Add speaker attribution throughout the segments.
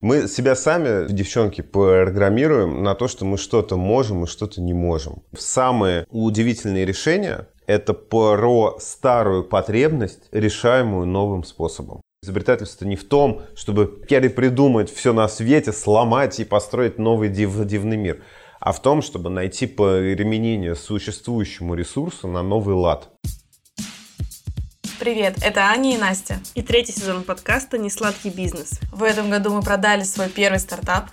Speaker 1: Мы себя сами, девчонки, программируем на то, что мы что-то можем и что-то не можем. Самые удивительные решения – это про старую потребность, решаемую новым способом. Изобретательство не в том, чтобы перепридумать все на свете, сломать и построить новый див дивный мир, а в том, чтобы найти применение существующему ресурсу на новый лад.
Speaker 2: Привет, это Аня и Настя.
Speaker 3: И третий сезон подкаста «Несладкий бизнес».
Speaker 2: В этом году мы продали свой первый стартап.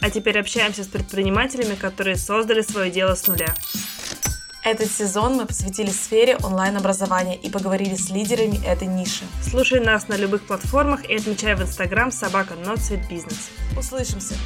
Speaker 3: А теперь общаемся с предпринимателями, которые создали свое дело с нуля.
Speaker 2: Этот сезон мы посвятили сфере онлайн-образования и поговорили с лидерами этой ниши.
Speaker 3: Слушай нас на любых платформах и отмечай в Инстаграм собака Бизнес.
Speaker 2: Услышимся!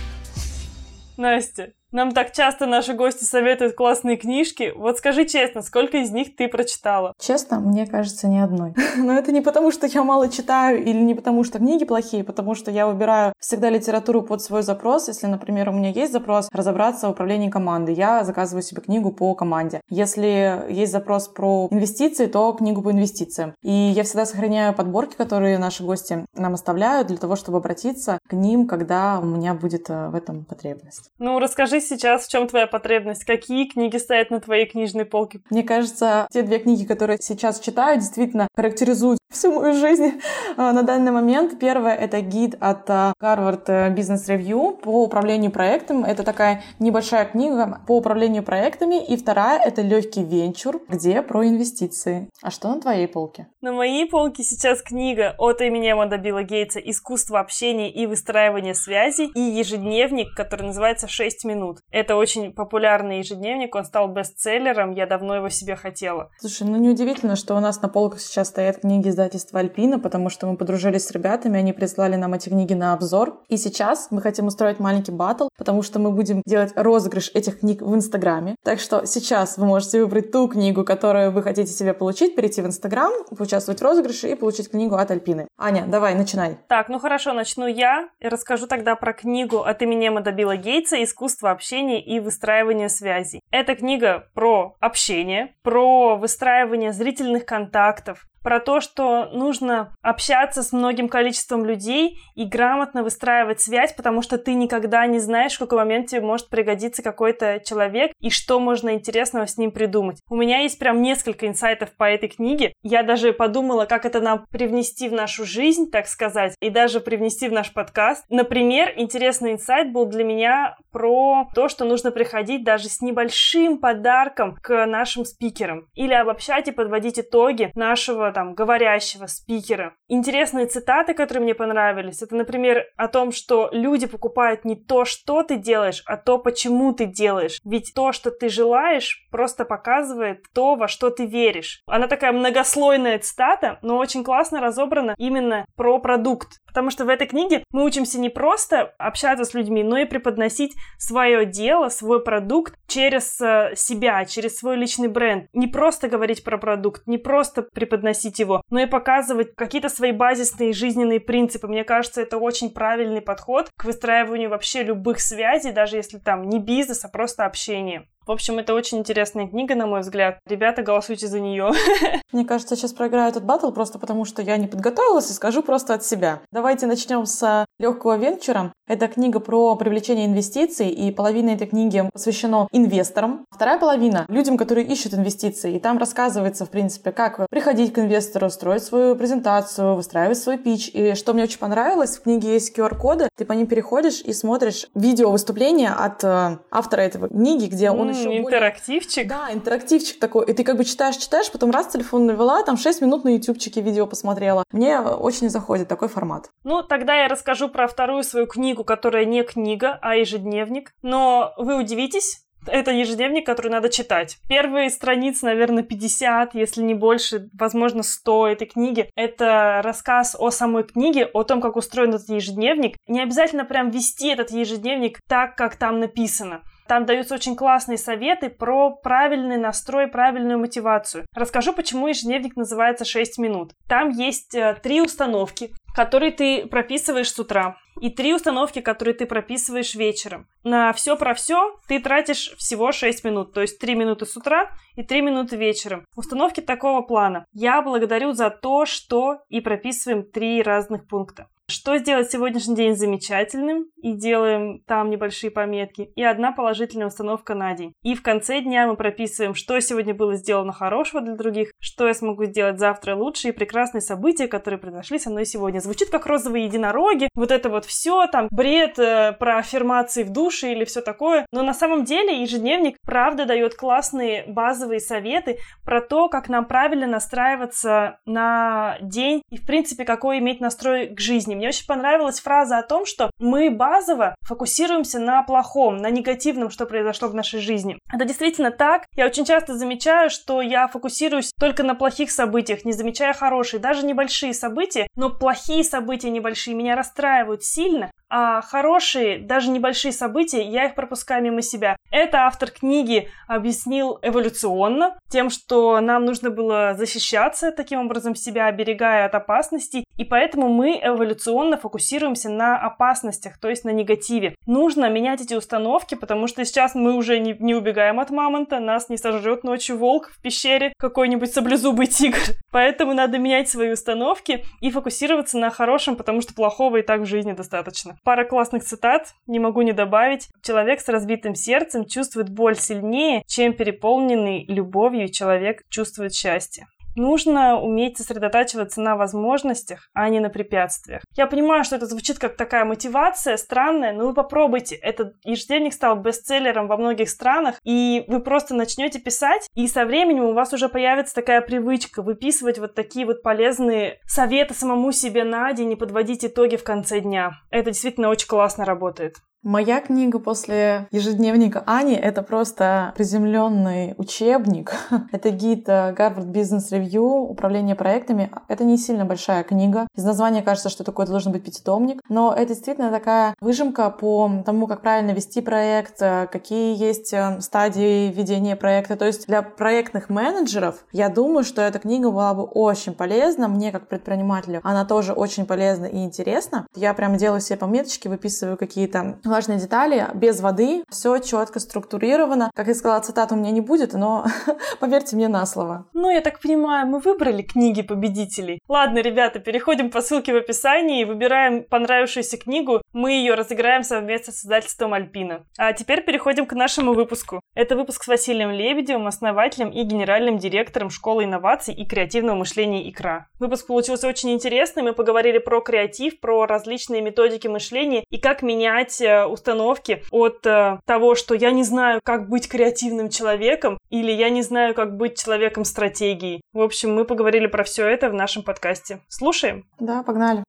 Speaker 3: Настя, нам так часто наши гости советуют классные книжки. Вот скажи честно, сколько из них ты прочитала?
Speaker 4: Честно, мне кажется, ни одной. Но это не потому, что я мало читаю или не потому, что книги плохие, потому что я выбираю всегда литературу под свой запрос. Если, например, у меня есть запрос разобраться в управлении командой, я заказываю себе книгу по команде. Если есть запрос про инвестиции, то книгу по инвестициям. И я всегда сохраняю подборки, которые наши гости нам оставляют для того, чтобы обратиться к ним, когда у меня будет э, в этом потребность.
Speaker 3: Ну, расскажи сейчас, в чем твоя потребность? Какие книги стоят на твоей книжной полке?
Speaker 4: Мне кажется, те две книги, которые сейчас читаю, действительно характеризуют всю мою жизнь а, на данный момент. Первое — это гид от а, Harvard Business Review по управлению проектом. Это такая небольшая книга по управлению проектами. И вторая — это легкий венчур, где про инвестиции. А что на твоей полке?
Speaker 3: На моей полке сейчас книга от имени Эммода Билла Гейтса «Искусство общения и выстраивания связей» и ежедневник, который называется «6 минут». Это очень популярный ежедневник, он стал бестселлером, я давно его себе хотела.
Speaker 4: Слушай, ну неудивительно, что у нас на полках сейчас стоят книги издательства Альпина, потому что мы подружились с ребятами, они прислали нам эти книги на обзор. И сейчас мы хотим устроить маленький батл, потому что мы будем делать розыгрыш этих книг в Инстаграме. Так что сейчас вы можете выбрать ту книгу, которую вы хотите себе получить, перейти в Инстаграм, поучаствовать в розыгрыше и получить книгу от Альпины. Аня, давай, начинай.
Speaker 3: Так, ну хорошо, начну я и расскажу тогда про книгу от имени Эммода Билла Гейтса «Искусство общения и выстраивания связей». Эта книга про общение, про выстраивание зрительных контактов, про то, что нужно общаться с многим количеством людей и грамотно выстраивать связь, потому что ты никогда не знаешь, в какой момент тебе может пригодиться какой-то человек и что можно интересного с ним придумать. У меня есть прям несколько инсайтов по этой книге. Я даже подумала, как это нам привнести в нашу жизнь, так сказать, и даже привнести в наш подкаст. Например, интересный инсайт был для меня про то, что нужно приходить даже с небольшим подарком к нашим спикерам или обобщать и подводить итоги нашего там говорящего спикера. Интересные цитаты, которые мне понравились, это, например, о том, что люди покупают не то, что ты делаешь, а то, почему ты делаешь. Ведь то, что ты желаешь, просто показывает то, во что ты веришь. Она такая многослойная цитата, но очень классно разобрана именно про продукт. Потому что в этой книге мы учимся не просто общаться с людьми, но и преподносить свое дело, свой продукт через э, себя, через свой личный бренд. Не просто говорить про продукт, не просто преподносить его, но и показывать какие-то свои базисные жизненные принципы. Мне кажется, это очень правильный подход к выстраиванию вообще любых связей, даже если там не бизнес, а просто общение. В общем, это очень интересная книга, на мой взгляд. Ребята, голосуйте за нее.
Speaker 4: Мне кажется, я сейчас проиграю этот батл просто потому, что я не подготовилась и скажу просто от себя. Давайте начнем с легкого венчура. Это книга про привлечение инвестиций, и половина этой книги посвящена инвесторам. Вторая половина — людям, которые ищут инвестиции. И там рассказывается, в принципе, как приходить к инвестору, строить свою презентацию, выстраивать свой пич. И что мне очень понравилось, в книге есть QR-коды, ты по ним переходишь и смотришь видео выступления от э, автора этого книги, где он еще
Speaker 3: интерактивчик.
Speaker 4: Более... Да, интерактивчик такой. И ты как бы читаешь, читаешь, потом раз телефон навела, там 6 минут на ютубчике видео посмотрела. Мне очень заходит такой формат.
Speaker 3: Ну, тогда я расскажу про вторую свою книгу, которая не книга, а ежедневник. Но вы удивитесь, это ежедневник, который надо читать. Первые страницы, наверное, 50, если не больше, возможно, 100 этой книги. Это рассказ о самой книге, о том, как устроен этот ежедневник. Не обязательно прям вести этот ежедневник так, как там написано. Там даются очень классные советы про правильный настрой, правильную мотивацию. Расскажу, почему ежедневник называется 6 минут. Там есть э, три установки, которые ты прописываешь с утра, и три установки, которые ты прописываешь вечером. На все про все ты тратишь всего 6 минут, то есть 3 минуты с утра и 3 минуты вечером. Установки такого плана. Я благодарю за то, что и прописываем три разных пункта. Что сделать сегодняшний день замечательным, и делаем там небольшие пометки, и одна положительная установка на день. И в конце дня мы прописываем, что сегодня было сделано хорошего для других, что я смогу сделать завтра лучше, и прекрасные события, которые произошли со мной сегодня. Звучит как розовые единороги, вот это вот все, там, бред э, про аффирмации в душе или все такое. Но на самом деле ежедневник правда дает классные базовые советы про то, как нам правильно настраиваться на день и, в принципе, какой иметь настрой к жизни. Мне очень понравилась фраза о том, что мы базово фокусируемся на плохом, на негативном, что произошло в нашей жизни. Это действительно так. Я очень часто замечаю, что я фокусируюсь только на плохих событиях, не замечая хорошие, даже небольшие события, но плохие события небольшие меня расстраивают сильно, а хорошие, даже небольшие события, я их пропускаю мимо себя. Это автор книги объяснил эволюционно, тем, что нам нужно было защищаться таким образом себя, оберегая от опасностей, и поэтому мы эволюционно фокусируемся на опасностях, то есть на негативе. Нужно менять эти установки, потому что сейчас мы уже не, не убегаем от мамонта, нас не сожрет ночью волк в пещере, какой-нибудь саблезубый тигр. Поэтому надо менять свои установки и фокусироваться на хорошем, потому что плохого и так в жизни достаточно. Пара классных цитат, не могу не добавить. Человек с разбитым сердцем чувствует боль сильнее, чем переполненный любовью человек чувствует счастье. Нужно уметь сосредотачиваться на возможностях, а не на препятствиях. Я понимаю, что это звучит как такая мотивация странная, но вы попробуйте. Этот ежедневник стал бестселлером во многих странах, и вы просто начнете писать, и со временем у вас уже появится такая привычка выписывать вот такие вот полезные советы самому себе на день и подводить итоги в конце дня. Это действительно очень классно работает.
Speaker 4: Моя книга после ежедневника Ани — это просто приземленный учебник. это гид э, Harvard Business Review «Управление проектами». Это не сильно большая книга. Из названия кажется, что такое должен быть пятитомник, но это действительно такая выжимка по тому, как правильно вести проект, э, какие есть э, стадии ведения проекта. То есть для проектных менеджеров я думаю, что эта книга была бы очень полезна. Мне, как предпринимателю, она тоже очень полезна и интересна. Я прям делаю себе пометочки, выписываю какие-то важные детали, без воды, все четко структурировано. Как я сказала, цитат у меня не будет, но поверьте мне на слово.
Speaker 3: Ну, я так понимаю, мы выбрали книги победителей. Ладно, ребята, переходим по ссылке в описании и выбираем понравившуюся книгу. Мы ее разыграем совместно с издательством Альпина. А теперь переходим к нашему выпуску. Это выпуск с Василием Лебедевым, основателем и генеральным директором школы инноваций и креативного мышления «Икра». Выпуск получился очень интересный. Мы поговорили про креатив, про различные методики мышления и как менять э, установки от э, того, что я не знаю, как быть креативным человеком, или я не знаю, как быть человеком стратегии. В общем, мы поговорили про все это в нашем подкасте. Слушаем?
Speaker 4: Да, погнали.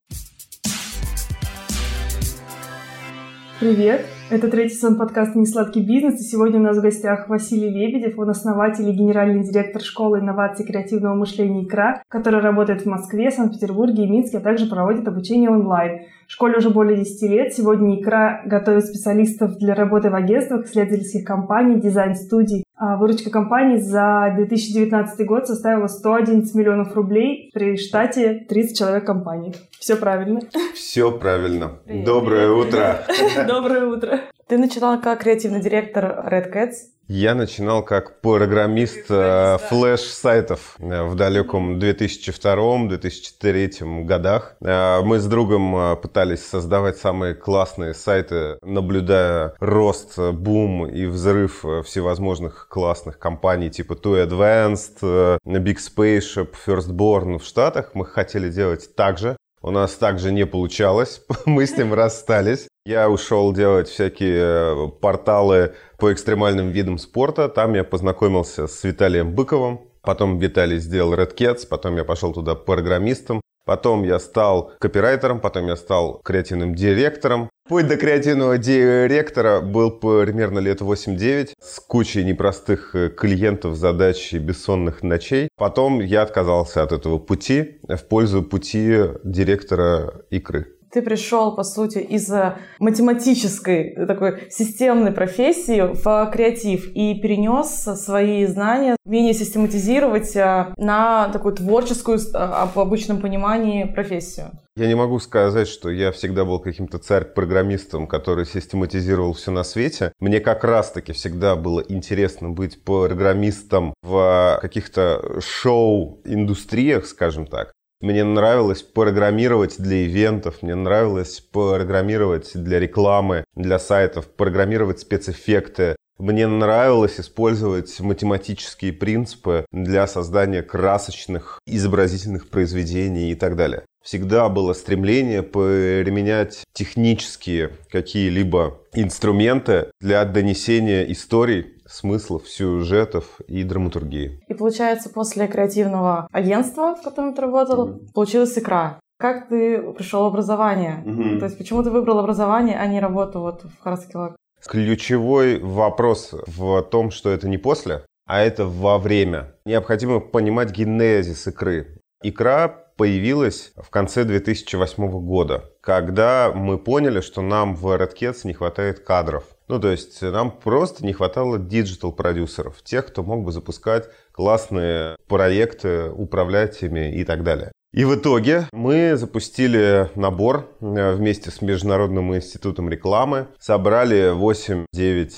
Speaker 3: Привет! Это третий сезон подкаста «Несладкий бизнес», и сегодня у нас в гостях Василий Лебедев, он основатель и генеральный директор школы инноваций креативного мышления «Икра», которая работает в Москве, Санкт-Петербурге и Минске, а также проводит обучение онлайн. Школе уже более 10 лет. Сегодня «Икра» готовит специалистов для работы в агентствах, исследовательских компаний, дизайн-студий. А выручка компании за 2019 год составила 111 миллионов рублей при штате 30 человек компании. Все правильно?
Speaker 1: Все правильно. Привет. Доброе утро.
Speaker 3: Доброе утро.
Speaker 4: Ты начинала как креативный директор Red Cats.
Speaker 1: Я начинал как программист э, флеш-сайтов э, в далеком 2002-2003 годах. Э, мы с другом пытались создавать самые классные сайты, наблюдая рост, бум и взрыв всевозможных классных компаний типа Too Advanced, Big Spaceship, Firstborn в Штатах. Мы хотели делать так же. У нас также не получалось, мы с ним расстались. Я ушел делать всякие порталы по экстремальным видам спорта. Там я познакомился с Виталием Быковым. Потом Виталий сделал Red Cats, потом я пошел туда программистом. Потом я стал копирайтером, потом я стал креативным директором. Путь до креативного директора был примерно лет 8-9 с кучей непростых э, клиентов, задач и бессонных ночей. Потом я отказался от этого пути в пользу пути директора икры.
Speaker 4: Ты пришел, по сути, из э, математической э, такой системной профессии в креатив и перенес свои знания, умение систематизировать э, на такую творческую, в обычном понимании, профессию.
Speaker 1: Я не могу сказать, что я всегда был каким-то царь-программистом, который систематизировал все на свете. Мне как раз-таки всегда было интересно быть программистом в каких-то шоу-индустриях, скажем так. Мне нравилось программировать для ивентов, мне нравилось программировать для рекламы, для сайтов, программировать спецэффекты. Мне нравилось использовать математические принципы для создания красочных изобразительных произведений и так далее. Всегда было стремление применять технические какие-либо инструменты для донесения историй смыслов, сюжетов и драматургии.
Speaker 4: И получается, после креативного агентства, в котором ты работал, mm-hmm. получилась икра. Как ты пришел в образование? Mm-hmm. То есть почему ты выбрал образование, а не работу вот в Харскилак?
Speaker 1: Ключевой вопрос в том, что это не после, а это во время. Необходимо понимать генезис икры. Икра появилась в конце 2008 года, когда мы поняли, что нам в Redcats не хватает кадров. Ну, то есть нам просто не хватало диджитал-продюсеров, тех, кто мог бы запускать классные проекты, управлять ими и так далее. И в итоге мы запустили набор э, вместе с Международным институтом рекламы, собрали 8-9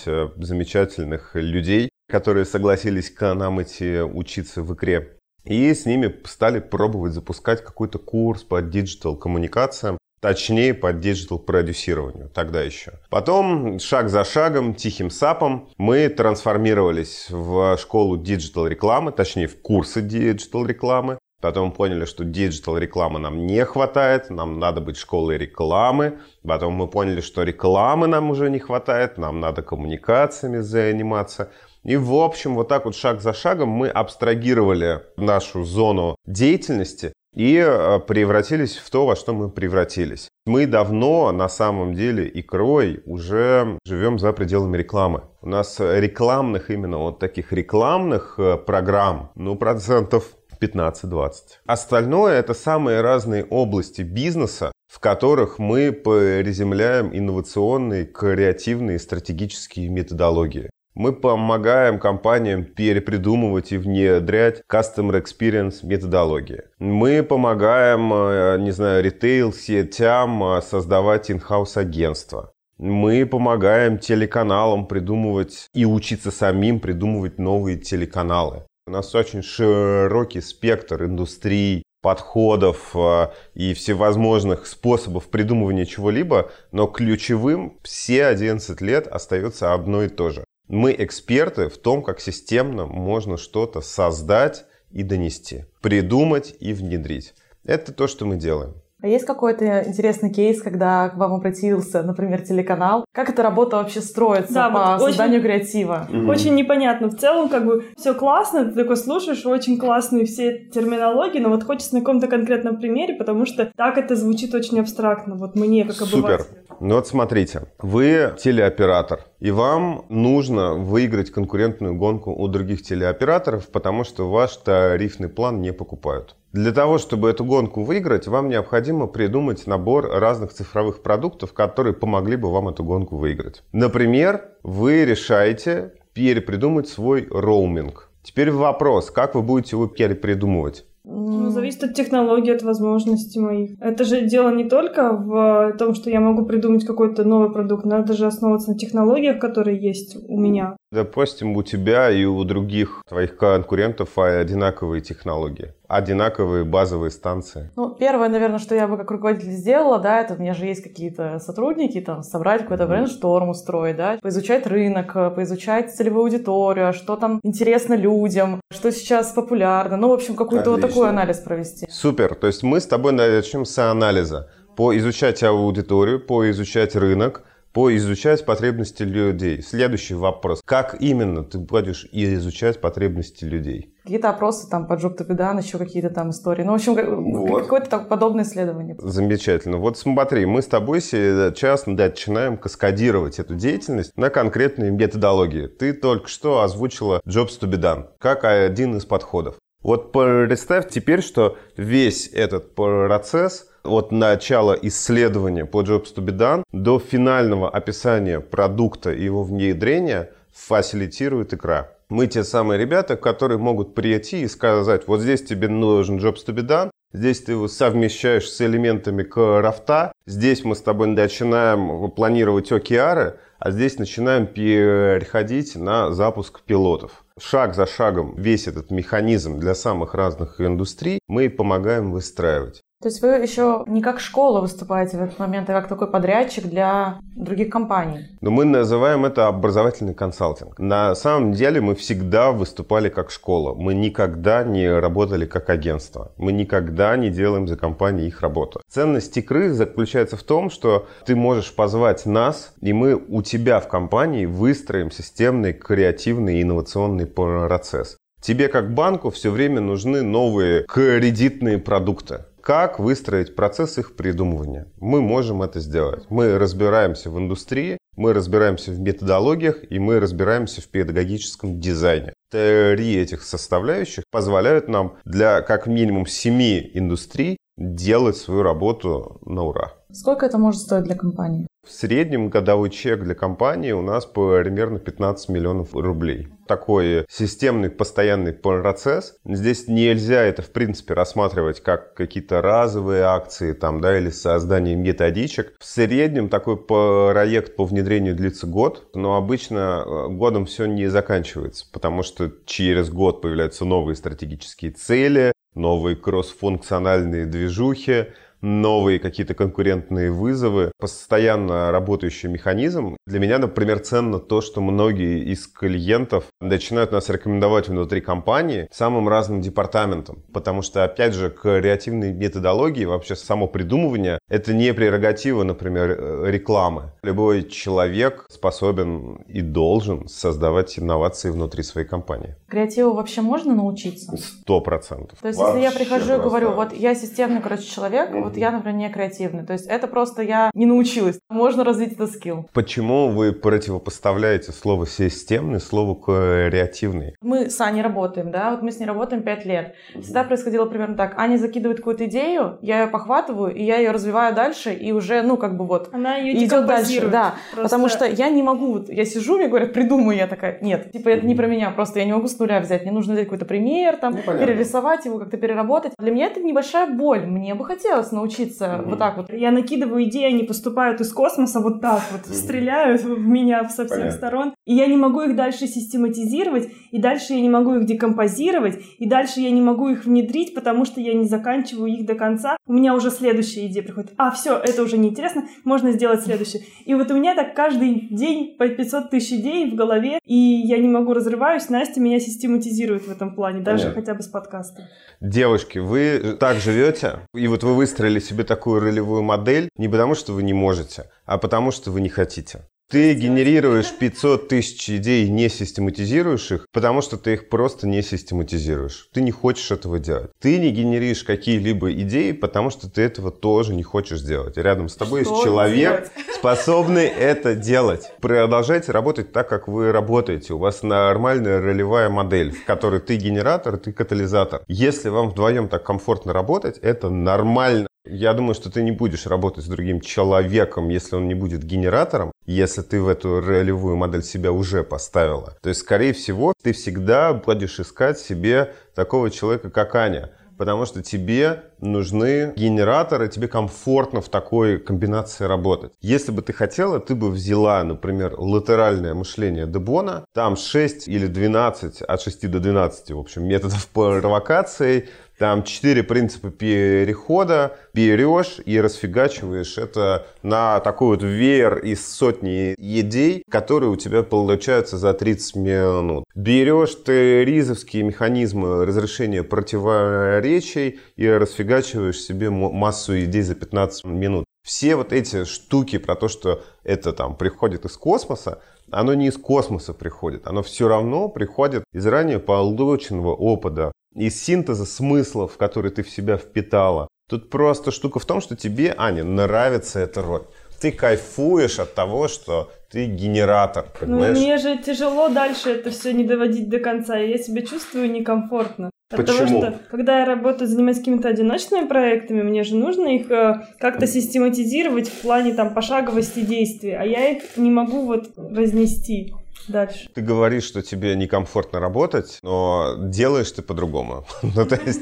Speaker 1: э, замечательных людей, которые согласились к нам идти учиться в икре. И с ними стали пробовать запускать какой-то курс по диджитал-коммуникациям. Точнее, по диджитал-продюсированию тогда еще. Потом, шаг за шагом, тихим сапом, мы трансформировались в школу диджитал-рекламы, точнее, в курсы диджитал-рекламы. Потом поняли, что диджитал рекламы нам не хватает, нам надо быть школой рекламы. Потом мы поняли, что рекламы нам уже не хватает, нам надо коммуникациями заниматься. И, в общем, вот так вот шаг за шагом мы абстрагировали нашу зону деятельности и э, превратились в то, во что мы превратились. Мы давно, на самом деле, икрой уже живем за пределами рекламы. У нас рекламных, именно вот таких рекламных э, программ, ну, процентов 15-20. Остальное это самые разные области бизнеса, в которых мы приземляем инновационные, креативные, стратегические методологии. Мы помогаем компаниям перепридумывать и внедрять Customer Experience методологии. Мы помогаем, э, не знаю, ритейл-сетям э, создавать инхаус агентства. Мы помогаем телеканалам придумывать и учиться самим придумывать новые телеканалы. У нас очень широкий спектр индустрий, подходов э, и всевозможных способов придумывания чего-либо, но ключевым все 11 лет остается одно и то же. Мы эксперты в том, как системно можно что-то создать и донести, придумать и внедрить. Это то, что мы делаем.
Speaker 4: А есть какой-то интересный кейс, когда к вам обратился, например, телеканал? Как эта работа вообще строится да, по вот созданию очень, креатива?
Speaker 3: Mm-hmm. Очень непонятно. В целом, как бы, все классно, ты такой слушаешь, очень классные все терминологии, но вот хочется на каком-то конкретном примере, потому что так это звучит очень абстрактно, вот мне, как обывателю.
Speaker 1: Супер. Ну вот смотрите, вы телеоператор, и вам нужно выиграть конкурентную гонку у других телеоператоров, потому что ваш тарифный план не покупают. Для того, чтобы эту гонку выиграть, вам необходимо придумать набор разных цифровых продуктов, которые помогли бы вам эту гонку выиграть. Например, вы решаете перепридумать свой роуминг. Теперь вопрос, как вы будете его перепридумывать?
Speaker 3: Ну, зависит от технологий, от возможностей моих. Это же дело не только в том, что я могу придумать какой-то новый продукт, надо же основываться на технологиях, которые есть у меня.
Speaker 1: Допустим, у тебя и у других твоих конкурентов одинаковые технологии, одинаковые базовые станции.
Speaker 4: Ну, первое, наверное, что я бы как руководитель сделала, да, это у меня же есть какие-то сотрудники, там, собрать какой-то брейншторм устроить, да, поизучать рынок, поизучать целевую аудиторию, а что там интересно людям, что сейчас популярно, ну, в общем, какой-то вот такой анализ провести.
Speaker 1: Супер, то есть мы с тобой начнем с анализа. Поизучать аудиторию, поизучать рынок, поизучать потребности людей. Следующий вопрос. Как именно ты будешь изучать потребности людей?
Speaker 4: Какие-то опросы там по Job to еще какие-то там истории. Ну, в общем, вот. какое-то так подобное исследование.
Speaker 1: Замечательно. Вот смотри, мы с тобой сейчас начинаем каскадировать эту деятельность на конкретные методологии. Ты только что озвучила be done, как один из подходов. Вот представь теперь, что весь этот процесс – от начала исследования по Jobs to be done до финального описания продукта и его внедрения фасилитирует икра. Мы те самые ребята, которые могут прийти и сказать, вот здесь тебе нужен Jobs to be done, Здесь ты его совмещаешь с элементами крафта. Здесь мы с тобой начинаем планировать OKR, а здесь начинаем переходить на запуск пилотов. Шаг за шагом весь этот механизм для самых разных индустрий мы помогаем выстраивать.
Speaker 4: То есть вы еще не как школа выступаете в этот момент, а как такой подрядчик для других компаний.
Speaker 1: Но мы называем это образовательный консалтинг. На самом деле мы всегда выступали как школа. Мы никогда не работали как агентство. Мы никогда не делаем за компании их работу. Ценность игры заключается в том, что ты можешь позвать нас, и мы у тебя в компании выстроим системный, креативный инновационный процесс. Тебе как банку все время нужны новые кредитные продукты как выстроить процесс их придумывания. Мы можем это сделать. Мы разбираемся в индустрии, мы разбираемся в методологиях и мы разбираемся в педагогическом дизайне. Три этих составляющих позволяют нам для как минимум семи индустрий делать свою работу на ура.
Speaker 4: Сколько это может стоить для компании?
Speaker 1: В среднем годовой чек для компании у нас примерно 15 миллионов рублей. Такой системный постоянный процесс. Здесь нельзя это в принципе рассматривать как какие-то разовые акции там, да, или создание методичек. В среднем такой проект по внедрению длится год, но обычно э, годом все не заканчивается, потому что через год появляются новые стратегические цели, новые кроссфункциональные движухи, новые какие-то конкурентные вызовы, постоянно работающий механизм. Для меня, например, ценно то, что многие из клиентов начинают нас рекомендовать внутри компании самым разным департаментам, потому что, опять же, креативные методологии, вообще само придумывание, это не прерогатива, например, э, рекламы. Любой человек способен и должен создавать инновации внутри своей компании.
Speaker 4: Креативу вообще можно научиться?
Speaker 1: Сто процентов.
Speaker 4: То есть, если я прихожу и говорю, вот я системный, короче, человек, вот вот я, например, не креативный. То есть это просто я не научилась. Можно развить этот скилл.
Speaker 1: Почему вы противопоставляете слово «системный» слову «креативный»?
Speaker 4: Мы с Аней работаем, да, вот мы с ней работаем 5 лет. Всегда происходило примерно так. Аня закидывает какую-то идею, я ее похватываю, и я ее развиваю дальше, и уже, ну, как бы вот...
Speaker 3: Она ее
Speaker 4: идет дальше. Да, просто... потому что я не могу, вот я сижу, мне говорят, придумай, я такая, нет, типа это не про меня, просто я не могу с нуля взять, мне нужно взять какой-то пример, там, ну, перерисовать его, как-то переработать. Для меня это небольшая боль, мне бы хотелось научиться mm-hmm. вот так вот.
Speaker 3: Я накидываю идеи, они поступают из космоса вот так вот, mm-hmm. стреляют в меня со всех Понятно. сторон. И я не могу их дальше систематизировать, и дальше я не могу их декомпозировать, и дальше я не могу их внедрить, потому что я не заканчиваю их до конца. У меня уже следующая идея приходит. А, все, это уже неинтересно, можно сделать следующее. И вот у меня так каждый день по 500 тысяч идей в голове, и я не могу разрываюсь. Настя меня систематизирует в этом плане, даже Понятно. хотя бы с подкаста.
Speaker 1: Девушки, вы так живете, и вот вы выстроили себе такую ролевую модель не потому, что вы не можете, а потому, что вы не хотите. Ты генерируешь 500 тысяч идей, не систематизируешь их, потому что ты их просто не систематизируешь. Ты не хочешь этого делать. Ты не генеришь какие-либо идеи, потому что ты этого тоже не хочешь делать. Рядом с тобой что есть человек, делать? способный это делать. Продолжайте работать так, как вы работаете. У вас нормальная ролевая модель, в которой ты генератор, ты катализатор. Если вам вдвоем так комфортно работать, это нормально. Я думаю, что ты не будешь работать с другим человеком, если он не будет генератором, если ты в эту ролевую модель себя уже поставила. То есть, скорее всего, ты всегда будешь искать себе такого человека, как Аня. Потому что тебе нужны генераторы, тебе комфортно в такой комбинации работать. Если бы ты хотела, ты бы взяла, например, латеральное мышление Дебона, там 6 или 12, от 6 до 12, в общем, методов провокации, там четыре принципа перехода. Берешь и расфигачиваешь это на такой вот веер из сотни идей, которые у тебя получаются за 30 минут. Берешь ты ризовские механизмы разрешения противоречий и расфигачиваешь себе массу идей за 15 минут. Все вот эти штуки про то, что это там приходит из космоса, оно не из космоса приходит, оно все равно приходит из ранее полученного опыта из синтеза смыслов, которые ты в себя впитала. Тут просто штука в том, что тебе, Аня, нравится эта роль. Ты кайфуешь от того, что ты генератор,
Speaker 3: ну, понимаешь? Ну, мне же тяжело дальше это все не доводить до конца, и я себя чувствую некомфортно. От Почему? того, что когда я работаю, занимаюсь какими-то одиночными проектами, мне же нужно их э, как-то систематизировать в плане там пошаговости действий, а я их не могу вот разнести дальше.
Speaker 1: Ты говоришь, что тебе некомфортно работать, но делаешь ты по-другому. ну, то есть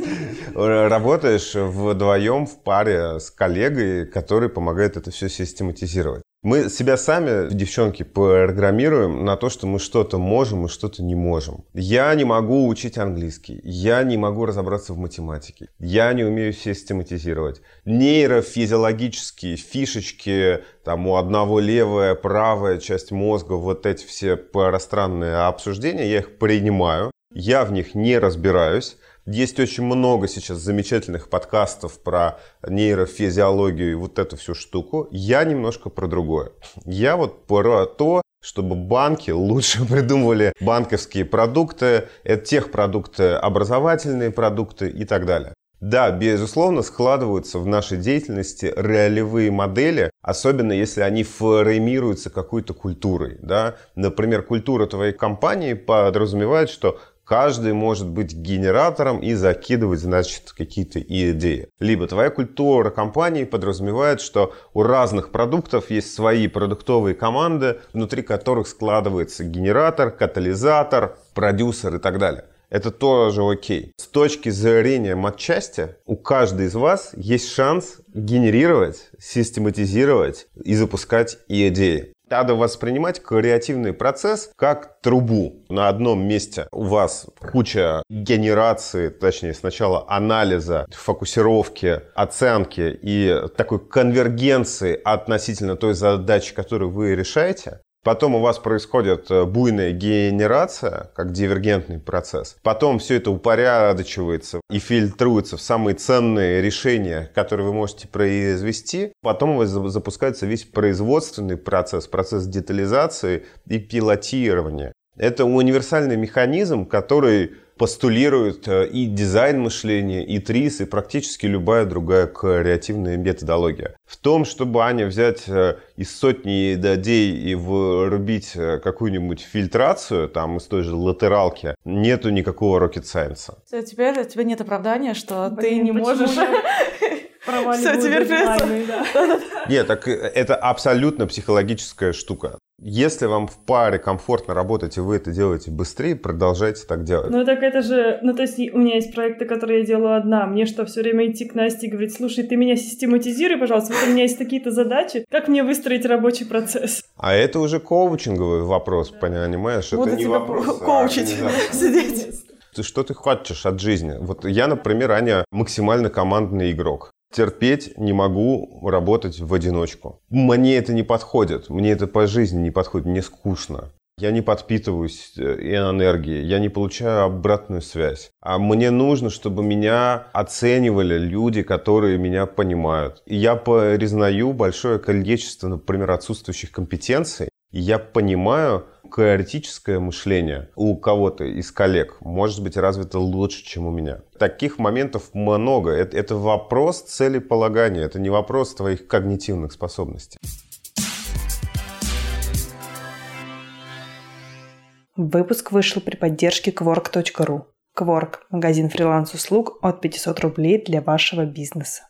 Speaker 1: работаешь вдвоем в паре с коллегой, который помогает это все систематизировать. Мы себя сами, девчонки, программируем на то, что мы что-то можем и что-то не можем. Я не могу учить английский, я не могу разобраться в математике, я не умею систематизировать. Нейрофизиологические фишечки, там у одного левая, правая часть мозга, вот эти все пространные обсуждения, я их принимаю, я в них не разбираюсь, есть очень много сейчас замечательных подкастов про нейрофизиологию и вот эту всю штуку. Я немножко про другое. Я вот про то, чтобы банки лучше придумывали банковские продукты, это тех продукты, образовательные продукты и так далее. Да, безусловно, складываются в нашей деятельности ролевые модели, особенно если они фреймируются какой-то культурой. Да? Например, культура твоей компании подразумевает, что Каждый может быть генератором и закидывать, значит, какие-то идеи. Либо твоя культура компании подразумевает, что у разных продуктов есть свои продуктовые команды, внутри которых складывается генератор, катализатор, продюсер и так далее. Это тоже окей. С точки зрения матчасти, у каждой из вас есть шанс генерировать, систематизировать и запускать идеи. Надо воспринимать креативный процесс как трубу. На одном месте у вас куча генерации, точнее сначала анализа, фокусировки, оценки и такой конвергенции относительно той задачи, которую вы решаете. Потом у вас происходит э, буйная генерация, как дивергентный процесс. Потом все это упорядочивается и фильтруется в самые ценные решения, которые вы можете произвести. Потом у вас запускается весь производственный процесс, процесс детализации и пилотирования. Это универсальный механизм, который постулирует э, и дизайн мышления, и ТРИС, и практически любая другая креативная методология. В том, чтобы, Аня, взять э, из сотни идей и врубить э, какую-нибудь фильтрацию, там, из той же латералки, нету никакого rocket science.
Speaker 4: Все, теперь у тебя нет оправдания, что Блин, ты не можешь...
Speaker 3: Все, теперь
Speaker 1: придется. Нет, так это абсолютно психологическая штука. Если вам в паре комфортно работать, и вы это делаете быстрее, продолжайте так делать.
Speaker 3: Ну так это же, ну то есть у меня есть проекты, которые я делаю одна. Мне что, все время идти к Насте и говорить, слушай, ты меня систематизируй, пожалуйста, вот у меня есть такие-то задачи, как мне выстроить рабочий процесс?
Speaker 1: А это уже коучинговый вопрос, понимаешь?
Speaker 4: Буду
Speaker 1: это
Speaker 4: не вопрос, а коучить, сидеть.
Speaker 1: Ты что ты хочешь от жизни? Вот я, например, Аня, максимально командный игрок. Терпеть не могу работать в одиночку. Мне это не подходит. Мне это по жизни не подходит. Мне скучно. Я не подпитываюсь э, энергией, я не получаю обратную связь. А мне нужно, чтобы меня оценивали люди, которые меня понимают. И я признаю большое количество, например, отсутствующих компетенций. И я понимаю, теоретическое мышление у кого-то из коллег может быть развито лучше, чем у меня. Таких моментов много. Это, это вопрос целеполагания, это не вопрос твоих когнитивных способностей.
Speaker 5: Выпуск вышел при поддержке Quark.ru. Quark – магазин фриланс-услуг от 500 рублей для вашего бизнеса.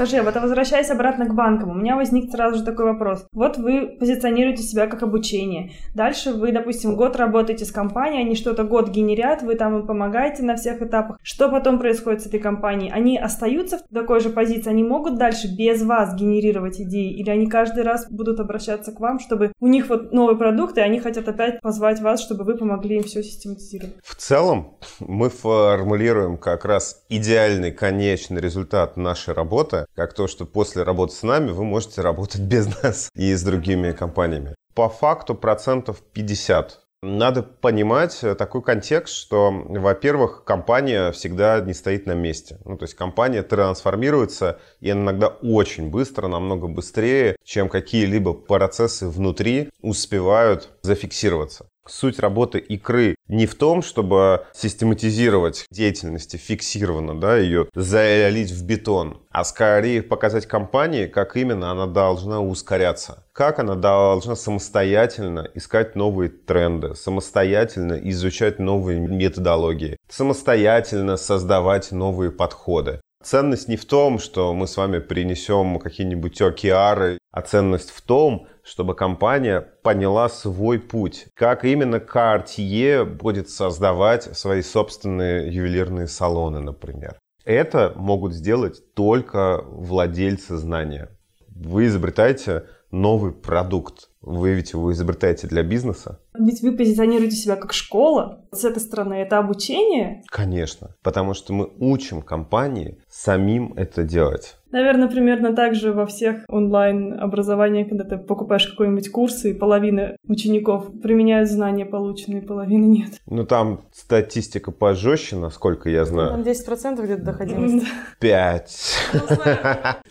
Speaker 3: Скажи, а вот возвращаясь обратно к банкам, у меня возник сразу же такой вопрос. Вот вы позиционируете себя как обучение. Дальше вы, допустим, год работаете с компанией, они что-то год генерят, вы там им помогаете на всех этапах. Что потом происходит с этой компанией? Они остаются в такой же позиции, они могут дальше без вас генерировать идеи? Или они каждый раз будут обращаться к вам, чтобы у них вот новый продукт, и они хотят опять позвать вас, чтобы вы помогли им все систематизировать?
Speaker 1: В целом мы формулируем как раз идеальный конечный результат нашей работы как то, что после работы с нами вы можете работать без нас и с другими компаниями. По факту процентов 50 надо понимать такой контекст, что, во-первых, компания всегда не стоит на месте. Ну, то есть компания трансформируется, и иногда очень быстро, намного быстрее, чем какие-либо процессы внутри успевают зафиксироваться. Суть работы икры не в том, чтобы систематизировать деятельность фиксированно, да, ее залить в бетон, а скорее показать компании, как именно она должна ускоряться, как она должна самостоятельно искать новые тренды, самостоятельно изучать новые методологии, самостоятельно создавать новые подходы. Ценность не в том, что мы с вами принесем какие-нибудь океары, а ценность в том, чтобы компания поняла свой путь. Как именно Cartier будет создавать свои собственные ювелирные салоны, например. Это могут сделать только владельцы знания. Вы изобретаете новый продукт. Вы ведь его изобретаете для бизнеса.
Speaker 3: Ведь вы позиционируете себя как школа. С этой стороны это обучение.
Speaker 1: Конечно, потому что мы учим компании самим это делать.
Speaker 3: Наверное, примерно так же во всех онлайн-образованиях, когда ты покупаешь какой-нибудь курс, и половина учеников применяют знания, полученные, половины нет.
Speaker 1: Ну, там статистика пожестче, насколько я знаю.
Speaker 4: Там 10% где-то доходимость.
Speaker 1: Пять.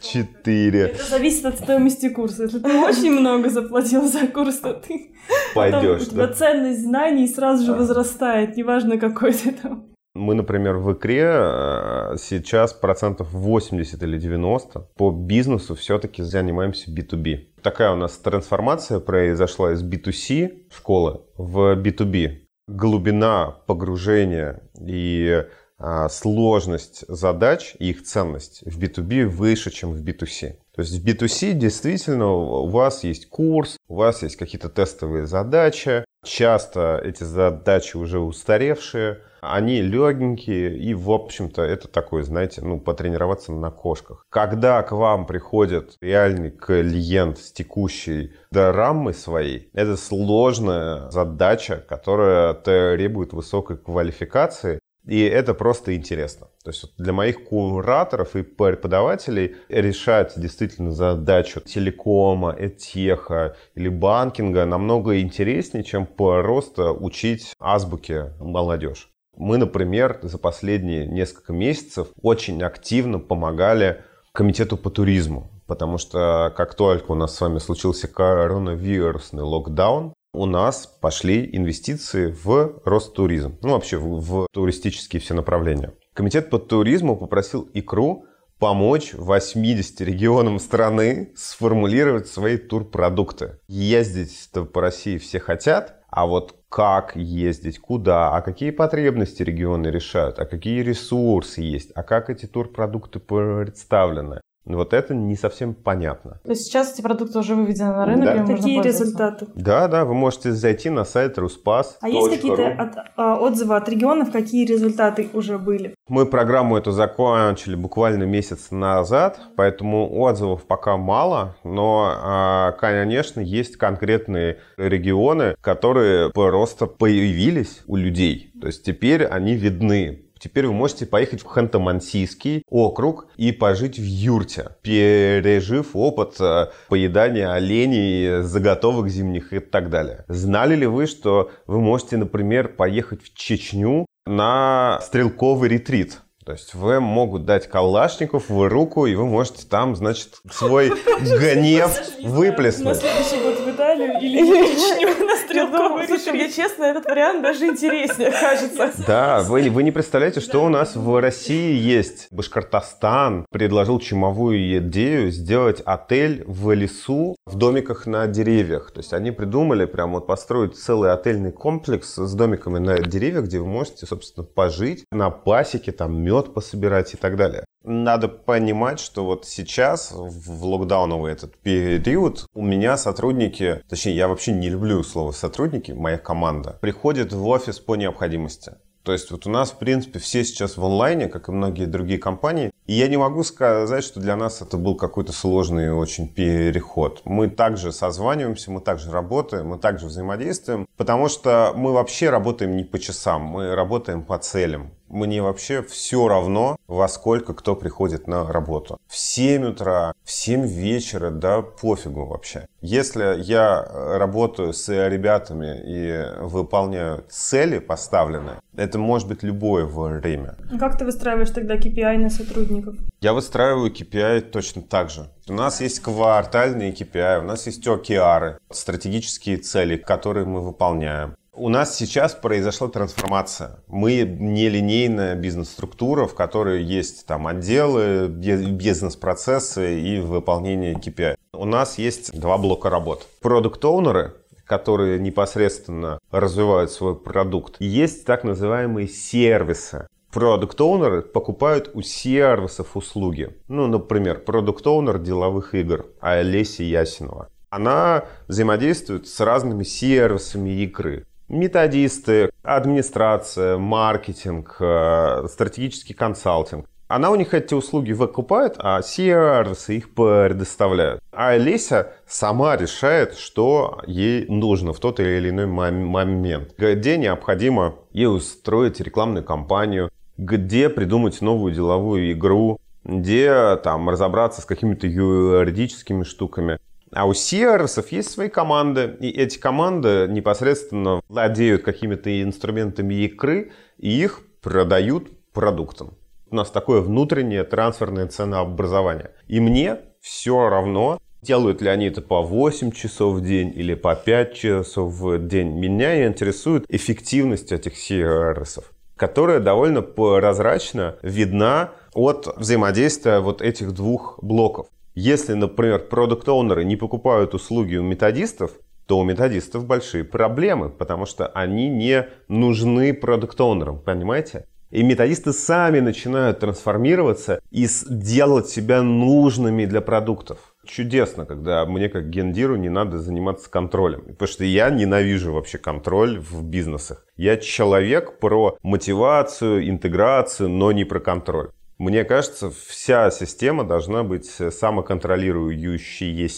Speaker 1: Четыре.
Speaker 3: Это зависит от стоимости курса. Если ты очень много заплатил за курс, то ты...
Speaker 1: Пойдешь,
Speaker 3: потом у тебя
Speaker 1: да?
Speaker 3: ценность знаний сразу же возрастает, неважно какой ты там.
Speaker 1: Мы, например, в икре э, сейчас процентов 80 или 90 по бизнесу все-таки занимаемся B2B. Такая у нас трансформация произошла из B2C школы в B2B. Глубина погружения и а, сложность задач и их ценность в B2B выше, чем в B2C. То есть в B2C действительно у вас есть курс, у вас есть какие-то тестовые задачи. Часто эти задачи уже устаревшие, они легенькие, и, в общем-то, это такое, знаете, ну, потренироваться на кошках. Когда к вам приходит реальный клиент с текущей дорамой своей, это сложная задача, которая требует высокой квалификации, и это просто интересно. То есть для моих кураторов и преподавателей решать действительно задачу телекома, этеха или банкинга намного интереснее, чем просто учить азбуке молодежь. Мы, например, за последние несколько месяцев очень активно помогали комитету по туризму, потому что как только у нас с вами случился коронавирусный локдаун, у нас пошли инвестиции в Ростуризм, ну вообще в, в туристические все направления. Комитет по туризму попросил икру помочь 80 регионам страны сформулировать свои турпродукты. Ездить-то по России все хотят, а вот как ездить, куда, а какие потребности регионы решают, а какие ресурсы есть, а как эти турпродукты представлены. Вот это не совсем понятно.
Speaker 4: То есть сейчас эти продукты уже выведены на рынок,
Speaker 1: Да.
Speaker 4: и
Speaker 3: Какие результаты?
Speaker 1: Да, да, вы можете зайти на сайт Руспас.
Speaker 3: А есть какие-то от- а, отзывы от регионов, какие результаты уже были?
Speaker 1: Мы программу эту закончили буквально месяц назад, поэтому отзывов пока мало, но, а, конечно, есть конкретные регионы, которые просто появились у людей. То есть теперь они видны. Теперь вы можете поехать в Ханты-Мансийский округ и пожить в юрте, пережив опыт э, поедания оленей, заготовок зимних и так далее. Знали ли вы, что вы можете, например, поехать в Чечню на стрелковый ретрит? То есть вы могут дать калашников в руку, и вы можете там, значит, свой гнев
Speaker 3: На
Speaker 1: выплеснуть.
Speaker 3: следующий год в Италию или в Чечню
Speaker 4: думаю, слушай, мне честно, этот вариант даже интереснее кажется.
Speaker 1: Да, вы, вы не представляете, что у нас в России есть. Башкортостан предложил чумовую идею сделать отель в лесу в домиках на деревьях. То есть они придумали прям вот построить целый отельный комплекс с домиками на деревьях, где вы можете, собственно, пожить на пасеке, там мед пособирать и так далее. Надо понимать, что вот сейчас, в локдауновый этот период, у меня сотрудники, точнее, я вообще не люблю слово сотрудники, моя команда, приходят в офис по необходимости. То есть вот у нас, в принципе, все сейчас в онлайне, как и многие другие компании. И я не могу сказать, что для нас это был какой-то сложный очень переход. Мы также созваниваемся, мы также работаем, мы также взаимодействуем, потому что мы вообще работаем не по часам, мы работаем по целям. Мне вообще все равно, во сколько кто приходит на работу. В 7 утра, в 7 вечера, да пофигу вообще. Если я работаю с ребятами и выполняю цели поставленные, это может быть любое время.
Speaker 3: Как ты выстраиваешь тогда KPI на сотрудников?
Speaker 1: Я выстраиваю KPI точно так же. У нас есть квартальные KPI, у нас есть OKR, стратегические цели, которые мы выполняем. У нас сейчас произошла трансформация. Мы нелинейная бизнес-структура, в которой есть там отделы, бизнес-процессы и выполнение KPI. У нас есть два блока работ. Продукт-оунеры, которые непосредственно развивают свой продукт. Есть так называемые сервисы. Продукт-оунеры покупают у сервисов услуги. Ну, например, продукт-оунер деловых игр Олеся Ясинова. Она взаимодействует с разными сервисами игры. Методисты, администрация, маркетинг, э, стратегический консалтинг. Она у них эти услуги выкупает, а CRS их предоставляют. А Олеся сама решает, что ей нужно в тот или иной момент. Где необходимо ей устроить рекламную кампанию, где придумать новую деловую игру, где там разобраться с какими-то юридическими штуками. А у CRS есть свои команды, и эти команды непосредственно владеют какими-то инструментами игры и их продают продуктам. У нас такое внутреннее трансферное ценообразование. И мне все равно, делают ли они это по 8 часов в день или по 5 часов в день. Меня интересует эффективность этих CRS, которая довольно прозрачно видна от взаимодействия вот этих двух блоков. Если, например, продукт-оунеры не покупают услуги у методистов, то у методистов большие проблемы, потому что они не нужны продукт-оунерам, понимаете? И методисты сами начинают трансформироваться и делать себя нужными для продуктов. Чудесно, когда мне как гендиру не надо заниматься контролем. Потому что я ненавижу вообще контроль в бизнесах. Я человек про мотивацию, интеграцию, но не про контроль. Мне кажется, вся система должна быть самоконтролирующей.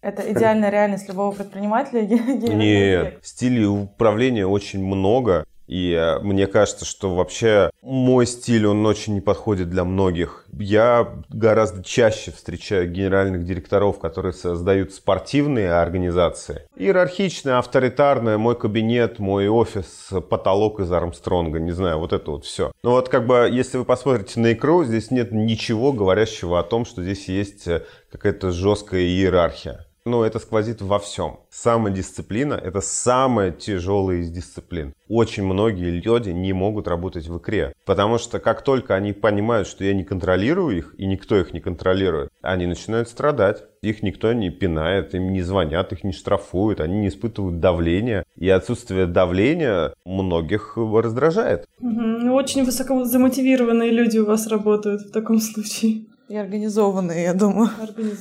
Speaker 4: Это идеальная реальность любого предпринимателя?
Speaker 1: Нет, стилей управления очень много. И э, мне кажется, что вообще мой стиль, он очень не подходит для многих. Я гораздо чаще встречаю генеральных директоров, которые создают спортивные организации. Иерархичная, авторитарная, мой кабинет, мой офис, потолок из Армстронга, не знаю, вот это вот все. Но вот как бы, если вы посмотрите на икру, здесь нет ничего говорящего о том, что здесь есть э, какая-то жесткая иерархия. Но это сквозит во всем. Самодисциплина – это самая тяжелая из дисциплин. Очень многие люди не могут работать в икре, потому что как только они понимают, что я не контролирую их, и никто их не контролирует, они начинают страдать. Их никто не пинает, им не звонят, их не штрафуют, они не испытывают давления. И отсутствие давления многих раздражает.
Speaker 3: Угу. Очень высоко замотивированные люди у вас работают в таком случае.
Speaker 4: И организованные, я думаю.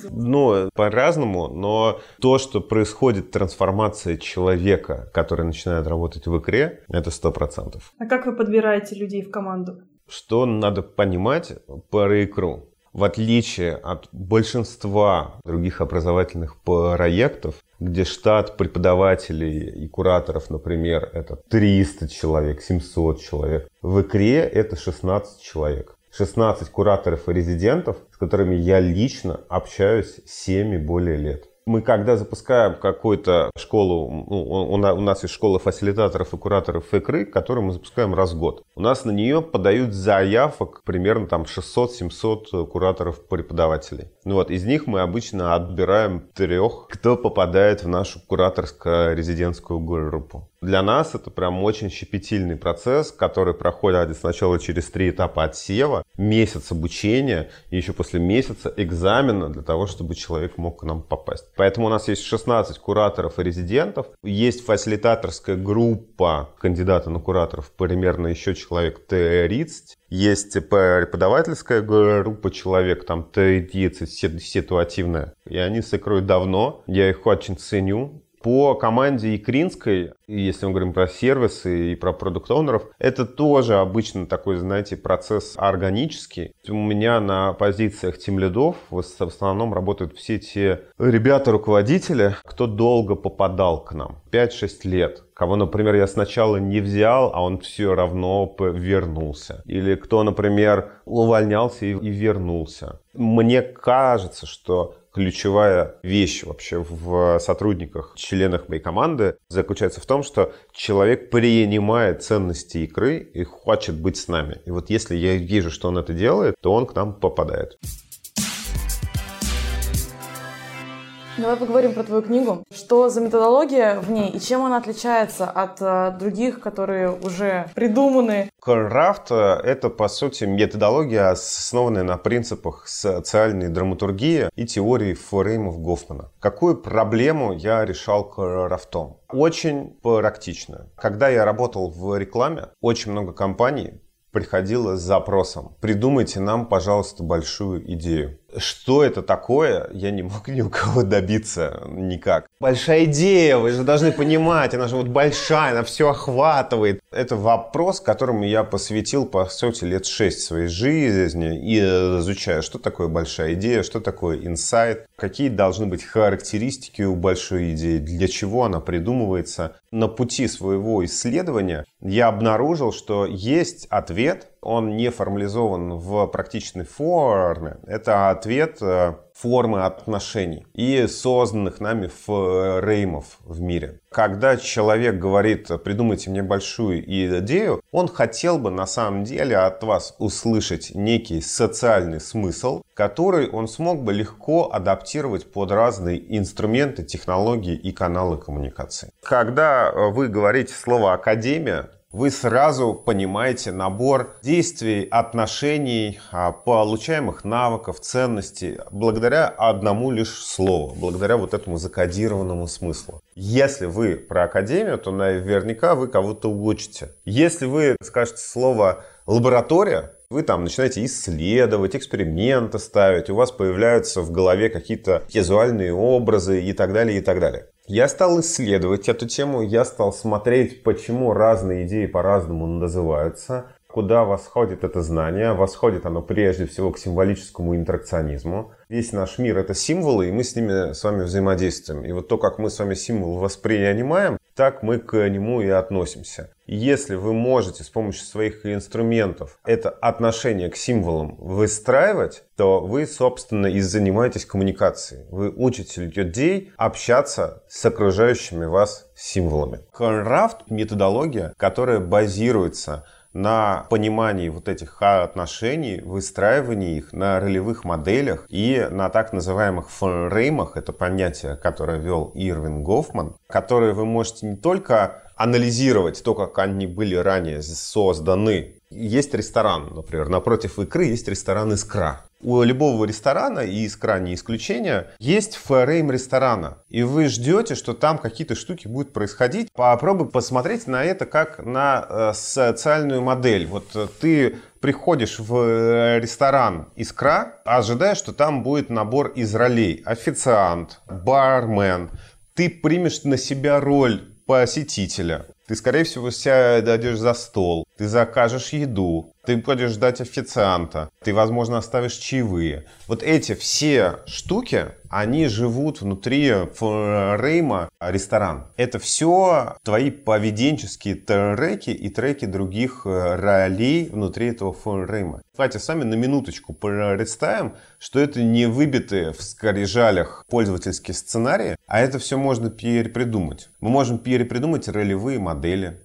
Speaker 1: Ну, по-разному, но то, что происходит трансформация человека, который начинает работать в икре, это сто процентов.
Speaker 3: А как вы подбираете людей в команду?
Speaker 1: Что надо понимать про икру? В отличие от большинства других образовательных проектов, где штат преподавателей и кураторов, например, это 300 человек, 700 человек, в икре это 16 человек. 16 кураторов и резидентов, с которыми я лично общаюсь 7 и более лет. Мы когда запускаем какую-то школу, ну, у нас есть школа фасилитаторов и кураторов икры, которую мы запускаем раз в год. У нас на нее подают заявок примерно там 600-700 кураторов-преподавателей. Ну вот, из них мы обычно отбираем трех, кто попадает в нашу кураторско-резидентскую группу. Для нас это прям очень щепетильный процесс, который проходит сначала через три этапа отсева, месяц обучения и еще после месяца экзамена для того, чтобы человек мог к нам попасть. Поэтому у нас есть 16 кураторов и резидентов, есть фасилитаторская группа кандидата на кураторов, примерно еще человек 30, есть преподавательская группа человек, там Т30, ситуативная. И они с давно. Я их очень ценю. По команде Икринской, если мы говорим про сервисы и про продукт-оунеров, это тоже обычно такой, знаете, процесс органический. У меня на позициях тем лидов в основном работают все те ребята-руководители, кто долго попадал к нам. 5-6 лет. Кого, например, я сначала не взял, а он все равно вернулся. Или кто, например, увольнялся и вернулся. Мне кажется, что ключевая вещь вообще в сотрудниках, членах моей команды заключается в том, что человек принимает ценности игры и хочет быть с нами. И вот если я вижу, что он это делает, то он к нам попадает.
Speaker 4: Давай поговорим про твою книгу. Что за методология в ней и чем она отличается от э, других, которые уже придуманы?
Speaker 1: Крафт — это, по сути, методология, основанная на принципах социальной драматургии и теории фреймов Гофмана. Какую проблему я решал крафтом? Очень практично. Когда я работал в рекламе, очень много компаний приходило с запросом «Придумайте нам, пожалуйста, большую идею». Что это такое, я не мог ни у кого добиться никак. Большая идея, вы же должны понимать, она же вот большая, она все охватывает. Это вопрос, которому я посвятил, по сути, лет шесть своей жизни и изучаю, что такое большая идея, что такое инсайт, какие должны быть характеристики у большой идеи, для чего она придумывается. На пути своего исследования я обнаружил, что есть ответ он не формализован в практичной форме. Это ответ э, формы отношений и созданных нами фреймов в мире. Когда человек говорит, придумайте мне большую идею, он хотел бы на самом деле от вас услышать некий социальный смысл, который он смог бы легко адаптировать под разные инструменты, технологии и каналы коммуникации. Когда вы говорите слово «академия», вы сразу понимаете набор действий, отношений, а, получаемых навыков, ценностей благодаря одному лишь слову, благодаря вот этому закодированному смыслу. Если вы про академию, то наверняка вы кого-то учите. Если вы скажете слово «лаборатория», вы там начинаете исследовать, эксперименты ставить, у вас появляются в голове какие-то визуальные образы и так далее, и так далее. Я стал исследовать эту тему, я стал смотреть, почему разные идеи по-разному называются, куда восходит это знание. Восходит оно прежде всего к символическому интеракционизму. Весь наш мир — это символы, и мы с ними с вами взаимодействуем. И вот то, как мы с вами символ воспринимаем, так мы к нему и относимся. Если вы можете с помощью своих инструментов это отношение к символам выстраивать, то вы, собственно, и занимаетесь коммуникацией. Вы учите людей общаться с окружающими вас символами. Крафт — методология, которая базируется на понимании вот этих отношений, выстраивании их на ролевых моделях и на так называемых фреймах, это понятие, которое вел Ирвин Гофман, которые вы можете не только анализировать то, как они были ранее созданы. Есть ресторан, например, напротив икры есть ресторан «Искра». У любого ресторана, и «Искра» не исключение, есть фрейм ресторана. И вы ждете, что там какие-то штуки будут происходить. Попробуй посмотреть на это как на э, социальную модель. Вот э, ты приходишь в э, ресторан «Искра», ожидая, что там будет набор из ролей. Официант, бармен. Ты примешь на себя роль посетителя. Ты, скорее всего, сядешь за стол, ты закажешь еду, ты будешь ждать официанта, ты, возможно, оставишь чаевые. Вот эти все штуки, они живут внутри фрейма ресторан. Это все твои поведенческие треки и треки других э, ролей внутри этого фрейма. Давайте сами на минуточку представим, что это не выбитые в скорижалях пользовательские сценарии, а это все можно перепридумать. Мы можем перепридумать ролевые модели,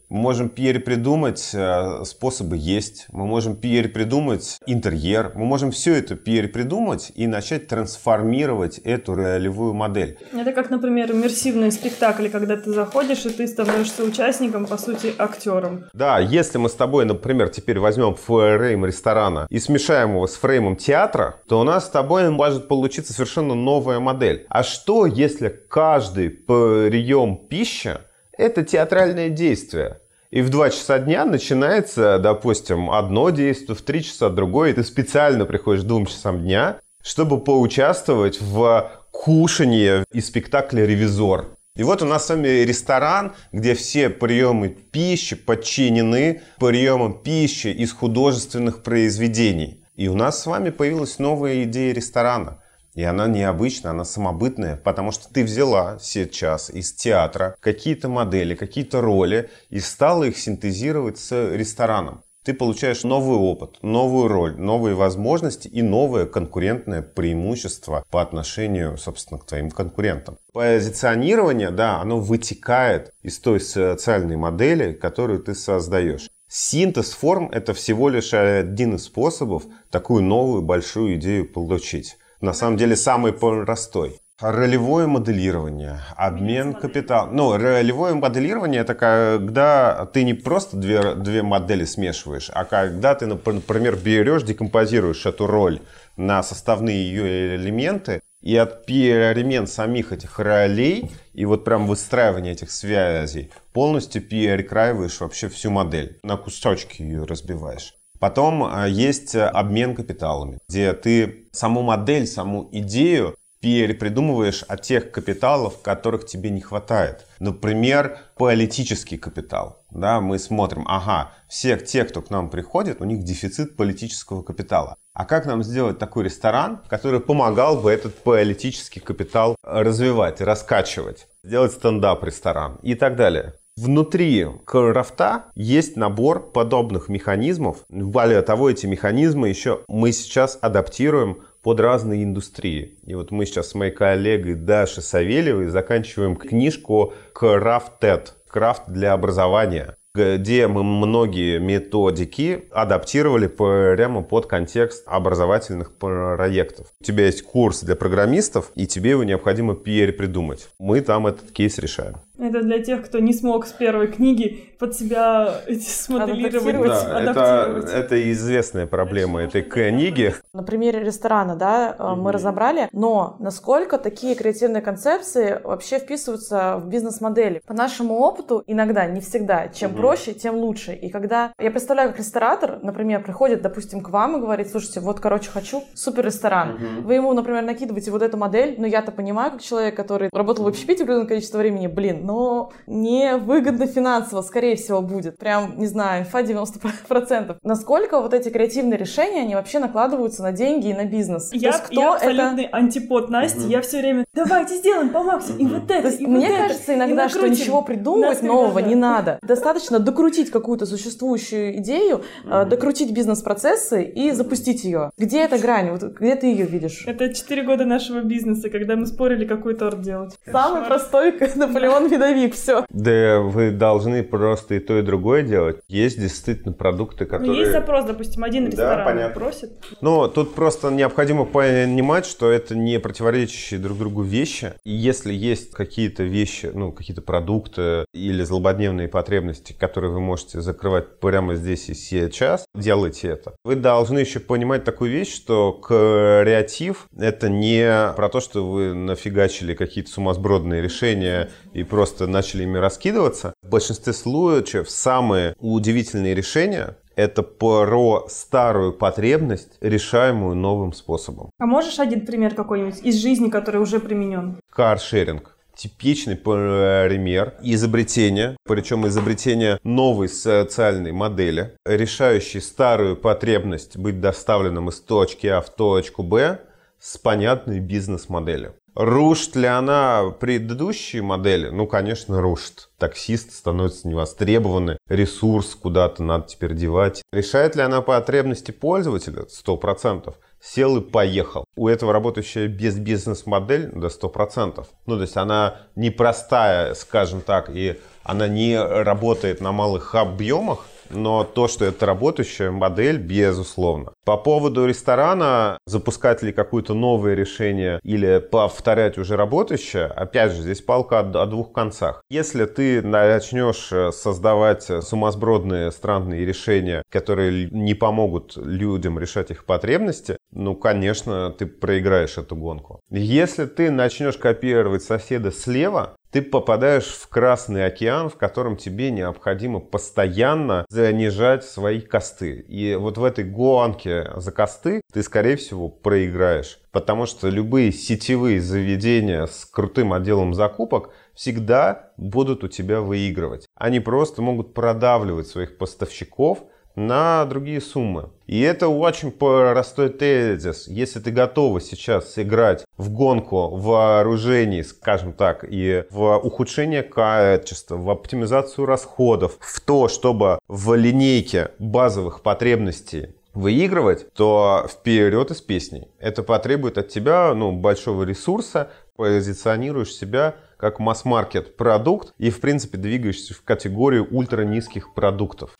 Speaker 1: мы можем перепридумать э, способы есть, мы можем перепридумать интерьер, мы можем все это перепридумать и начать трансформировать эту ролевую модель.
Speaker 3: Это как, например, иммерсивные спектакли, когда ты заходишь и ты становишься участником, по сути, актером.
Speaker 1: Да, если мы с тобой, например, теперь возьмем фрейм ресторана и смешаем его с фреймом театра, то у нас с тобой может получиться совершенно новая модель. А что, если каждый прием пищи это театральное действие. И в 2 часа дня начинается, допустим, одно действие, в 3 часа другое, и ты специально приходишь к 2 часам дня, чтобы поучаствовать в кушании и спектакле «Ревизор». И вот у нас с вами ресторан, где все приемы пищи подчинены приемам пищи из художественных произведений. И у нас с вами появилась новая идея ресторана – и она необычная, она самобытная, потому что ты взяла сейчас из театра какие-то модели, какие-то роли и стала их синтезировать с рестораном. Ты получаешь новый опыт, новую роль, новые возможности и новое конкурентное преимущество по отношению, собственно, к твоим конкурентам. Позиционирование, да, оно вытекает из той социальной модели, которую ты создаешь. Синтез форм – это всего лишь один из способов такую новую большую идею получить на самом деле самый простой. Ролевое моделирование, обмен капитала. Ну, ролевое моделирование это когда ты не просто две, две модели смешиваешь, а когда ты, например, берешь, декомпозируешь эту роль на составные ее элементы, и от перемен самих этих ролей и вот прям выстраивания этих связей полностью перекраиваешь вообще всю модель. На кусочки ее разбиваешь. Потом а, есть обмен капиталами, где ты саму модель, саму идею перепридумываешь от тех капиталов, которых тебе не хватает. Например, политический капитал. Да, мы смотрим, ага, все те, кто к нам приходит, у них дефицит политического капитала. А как нам сделать такой ресторан, который помогал бы этот политический капитал развивать, раскачивать, сделать стендап-ресторан и так далее. Внутри крафта есть набор подобных механизмов. Более того, эти механизмы еще мы сейчас адаптируем под разные индустрии. И вот мы сейчас с моей коллегой Дашей Савельевой заканчиваем книжку «Крафтед» – «Крафт для образования» где мы многие методики адаптировали прямо под контекст образовательных проектов. У тебя есть курс для программистов, и тебе его необходимо перепридумать. Мы там этот кейс решаем.
Speaker 3: Это для тех, кто не смог с первой книги под себя смоделировать,
Speaker 1: да, адаптировать. Это, это известная проблема этой книги.
Speaker 4: На примере ресторана, да, mm-hmm. мы разобрали, но насколько такие креативные концепции вообще вписываются в бизнес-модели? По нашему опыту, иногда, не всегда, чем mm-hmm. проще, тем лучше. И когда я представляю, как ресторатор, например, приходит, допустим, к вам и говорит, слушайте, вот, короче, хочу супер ресторан. Mm-hmm. Вы ему, например, накидываете вот эту модель, но я-то понимаю, как человек, который работал в общепите определенное количество времени, блин, но не выгодно финансово, скорее всего, будет. Прям, не знаю, инфа 90%. Насколько вот эти креативные решения, они вообще накладываются на деньги и на бизнес?
Speaker 3: Я, То есть, кто я абсолютный это... антипод Насти. Угу. Я все время, давайте сделаем по максимуму, и вот это, То есть, и
Speaker 4: Мне
Speaker 3: вот
Speaker 4: кажется
Speaker 3: это,
Speaker 4: иногда, что ничего придумывать нового не надо. Достаточно докрутить какую-то существующую идею, угу. докрутить бизнес-процессы и запустить ее. Где эта грань? Вот где ты ее видишь?
Speaker 3: Это 4 года нашего бизнеса, когда мы спорили, какой торт делать.
Speaker 4: Самый простой Наполеон Медовик все.
Speaker 1: Да вы должны просто и то, и другое делать. Есть действительно продукты, ну, которые...
Speaker 3: Ну, есть запрос, допустим, один ресторан да, понятно. просит.
Speaker 1: Ну, тут просто необходимо понимать, что это не противоречащие друг другу вещи. И если есть какие-то вещи, ну, какие-то продукты или злободневные потребности, которые вы можете закрывать прямо здесь и сейчас, делайте это. Вы должны еще понимать такую вещь, что креатив — это не про то, что вы нафигачили какие-то сумасбродные решения и просто начали ими раскидываться. В большинстве случаев самые удивительные решения это про старую потребность, решаемую новым способом.
Speaker 3: А можешь один пример какой-нибудь из жизни, который уже применен?
Speaker 1: Каршеринг типичный пример изобретения, причем изобретения новой социальной модели, решающей старую потребность быть доставленным из точки А в точку Б с понятной бизнес-моделью. Рушит ли она предыдущие модели? Ну, конечно, рушит. Таксист становится невостребованный, ресурс куда-то надо теперь девать. Решает ли она потребности пользователя? Сто процентов. Сел и поехал. У этого работающая без бизнес-модель до сто процентов. Ну, то есть она непростая, скажем так, и она не работает на малых объемах, но то, что это работающая модель, безусловно. По поводу ресторана, запускать ли какое-то новое решение или повторять уже работающее, опять же, здесь палка о двух концах. Если ты начнешь э, создавать сумасбродные странные решения, которые не помогут людям решать их потребности, ну, конечно, ты проиграешь эту гонку. Если ты начнешь копировать соседа слева, ты попадаешь в Красный океан, в котором тебе необходимо постоянно занижать свои косты. И вот в этой гонке за косты ты, скорее всего, проиграешь. Потому что любые сетевые заведения с крутым отделом закупок всегда будут у тебя выигрывать. Они просто могут продавливать своих поставщиков – на другие суммы. И это очень простой тезис. Если ты готова сейчас сыграть в гонку вооружений, скажем так, и в ухудшение качества, в оптимизацию расходов, в то, чтобы в линейке базовых потребностей выигрывать, то вперед из песней. Это потребует от тебя ну, большого ресурса, позиционируешь себя как масс-маркет продукт и, в принципе, двигаешься в категорию ультра низких продуктов.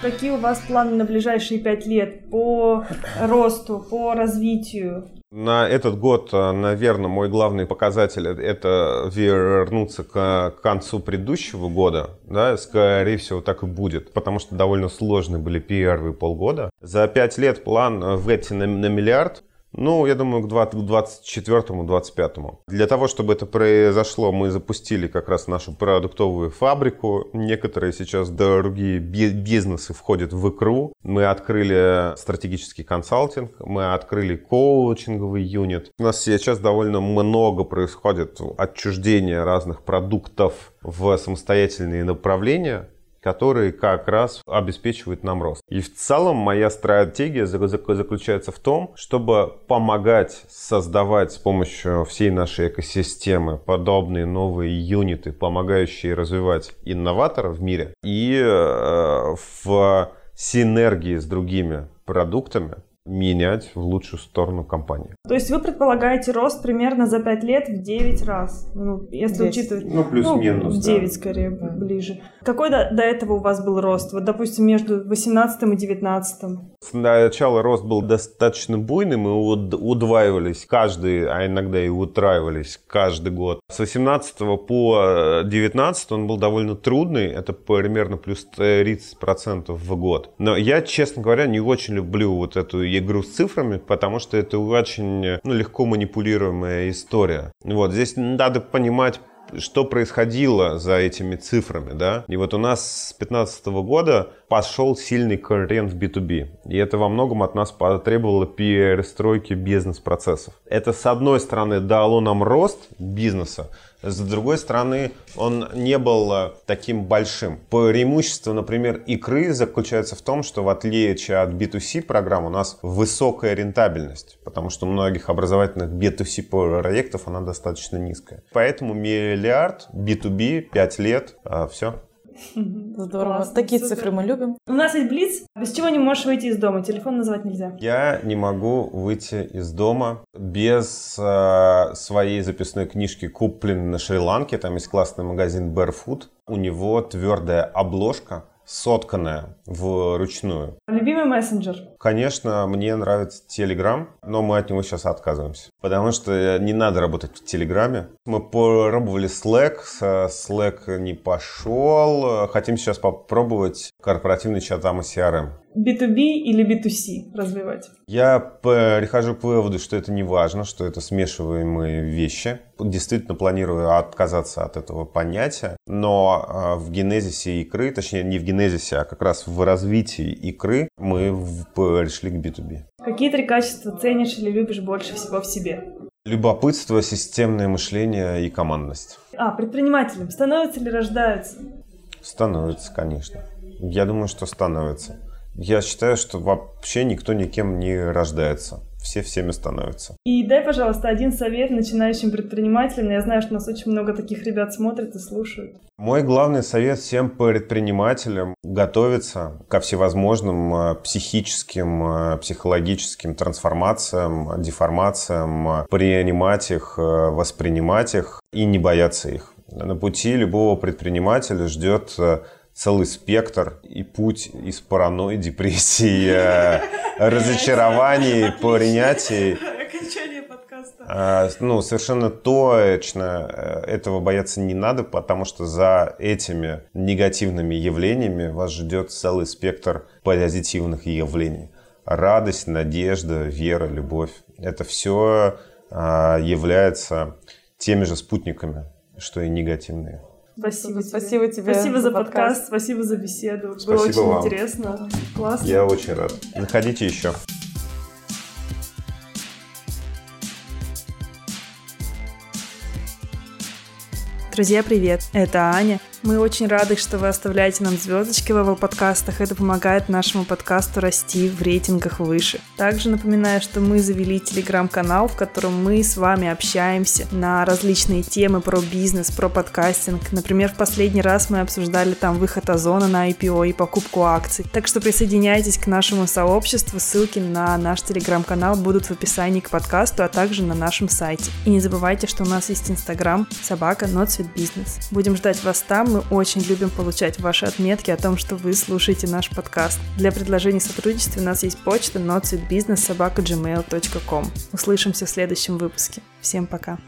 Speaker 3: Какие у вас планы на ближайшие пять лет по росту, по развитию?
Speaker 1: На этот год, э, наверное, мой главный показатель – это вернуться к концу предыдущего года. Да, скорее всего, так и будет, потому что довольно сложные были первые полгода. За пять лет план выйти на, на миллиард, Ну, я думаю, к 24-25. Для того, чтобы это произошло, мы запустили как раз нашу продуктовую фабрику. Некоторые сейчас другие бизнесы входят в икру. Мы открыли стратегический консалтинг, мы открыли коучинговый юнит. У нас сейчас довольно много происходит отчуждения разных продуктов в самостоятельные направления которые как раз обеспечивают нам рост. И в целом моя стратегия заключается в том, чтобы помогать создавать с помощью всей нашей экосистемы подобные новые юниты, помогающие развивать инноваторов в мире и э, в синергии с другими продуктами менять в лучшую сторону компании.
Speaker 3: То есть вы предполагаете рост примерно за 5 лет в 9 раз, ну, если 10. учитывать...
Speaker 1: Ну, плюс-минус,
Speaker 3: ну, В 9 да. скорее, да. ближе. Какой до, до этого у вас был рост? Вот, допустим, между 18 и 19?
Speaker 1: С начала рост был достаточно буйный, мы удваивались каждый, а иногда и утраивались каждый год. С 18 по 19 он был довольно трудный, это примерно плюс 30% в год. Но я, честно говоря, не очень люблю вот эту игру с цифрами, потому что это очень ну, легко манипулируемая история. Вот, здесь надо понимать что происходило за этими цифрами, да. И вот у нас с 2015 года пошел сильный конкурент в B2B. И это во многом от нас потребовало перестройки бизнес-процессов. Это, с одной стороны, дало нам рост бизнеса, с другой стороны, он не был э, таким большим. Преимущество, например, икры заключается в том, что в отличие от B2C программ у нас высокая рентабельность, потому что у многих образовательных B2C проектов она достаточно низкая. Поэтому миллиард, B2B, 5 лет, э, все.
Speaker 4: Здорово. Классно, Такие супер. цифры мы любим.
Speaker 3: У нас есть блиц. Без чего не можешь выйти из дома? Телефон называть нельзя.
Speaker 1: Я не могу выйти из дома без э, своей записной книжки, купленной на Шри-Ланке. Там есть классный магазин Barefoot. У него твердая обложка сотканная вручную.
Speaker 3: Любимый мессенджер?
Speaker 1: Конечно, мне нравится Telegram, но мы от него сейчас отказываемся. Потому что не надо работать в Телеграме. Мы пробовали Slack, Slack не пошел. Хотим сейчас попробовать корпоративный чат AMA CRM.
Speaker 3: B2B или B2C развивать?
Speaker 1: Я прихожу к выводу, что это не важно, что это смешиваемые вещи. Действительно планирую отказаться от этого понятия, но а, в генезисе икры, точнее не в генезисе, а как раз в развитии икры мы пришли к B2B.
Speaker 3: Какие три качества ценишь или любишь больше всего в себе?
Speaker 1: Любопытство, системное мышление и командность.
Speaker 3: А, предпринимателем становятся или рождаются?
Speaker 1: Становятся, конечно. Я думаю, что становятся. Я считаю, что вообще никто никем не рождается. Все всеми становятся.
Speaker 3: И дай, пожалуйста, один совет начинающим предпринимателям. Я знаю, что нас очень много таких ребят смотрят и слушают.
Speaker 1: Мой главный совет всем предпринимателям готовиться ко всевозможным э, психическим, э, психологическим трансформациям, деформациям, принимать их, э, воспринимать их и не бояться их. На пути любого предпринимателя ждет целый спектр и путь из паранойи, депрессии, э, разочарований, принятий. А, ну, совершенно точно э, этого бояться не надо, потому что за этими негативными явлениями вас ждет целый спектр позитивных явлений. Радость, надежда, вера, любовь. Это все а, является теми же спутниками, что и негативные.
Speaker 3: Спасибо, спасибо тебе. Спасибо за подкаст. подкаст, спасибо за беседу.
Speaker 1: Спасибо
Speaker 3: Было очень
Speaker 1: вам.
Speaker 3: интересно. Классно.
Speaker 1: Я очень рад. Заходите еще.
Speaker 5: Друзья, привет! Это Аня. Мы очень рады, что вы оставляете нам звездочки в его подкастах. Это помогает нашему подкасту расти в рейтингах выше. Также напоминаю, что мы завели телеграм-канал, в котором мы с вами общаемся на различные темы про бизнес, про подкастинг. Например, в последний раз мы обсуждали там выход Озона на IPO и покупку акций. Так что присоединяйтесь к нашему сообществу. Ссылки на наш телеграм-канал будут в описании к подкасту, а также на нашем сайте. И не забывайте, что у нас есть инстаграм собака Not Бизнес. Будем ждать вас там, мы очень любим получать ваши отметки о том, что вы слушаете наш подкаст. Для предложений сотрудничества у нас есть почта notsuitbusiness.gmail.com. Услышимся в следующем выпуске. Всем пока!